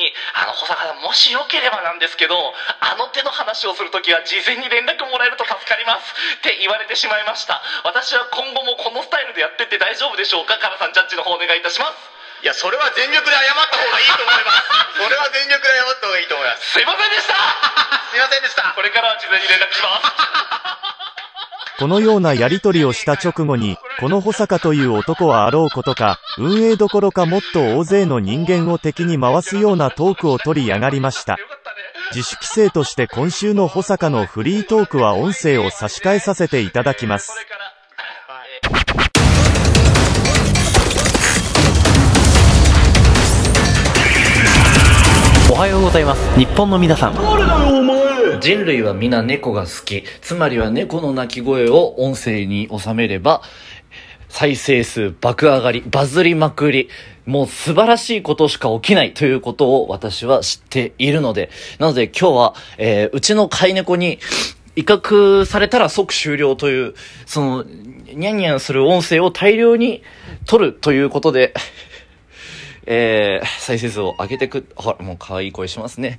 に、あの、保坂さん、もしよければなんですけど、あの手の話をするときは事前に連絡もらえると助かります。って言われてしまいました。私は今後もこのスタイルでやってって大丈夫でしょうか？カラさん、ジャッジの方お願いいたします。いやそれは全力で謝った方がいいと思います それは全力で謝った方がいいと思いますすいませんでしたすいませんでしたこれからは事前に連絡します。このようなやり取りをした直後に、この保坂という男はあろうことか、運営どころかもっと大勢の人間を敵に回すようなトークを取りやがりました。自主規制として今週の保坂のフリートークは音声を差し替えさせていただきます。おはようございます。日本の皆さん。人類は皆猫が好き。つまりは猫の鳴き声を音声に収めれば、再生数爆上がり、バズりまくり、もう素晴らしいことしか起きないということを私は知っているので、なので今日は、えーうちの飼い猫に、威嚇されたら即終了という、その、ニャンニャンする音声を大量に取るということで、えー、再生数を上げてく、ほら、もう可愛い声しますね。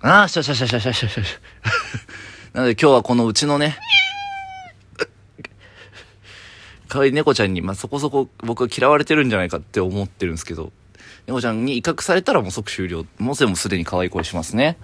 ああ、しゃしゃしゃしゃしゃしゃしゃ。なので今日はこのうちのね、可愛い猫ちゃんに、まあ、そこそこ僕は嫌われてるんじゃないかって思ってるんですけど、猫ちゃんに威嚇されたらもう即終了。もうでもすでに可愛い声しますね。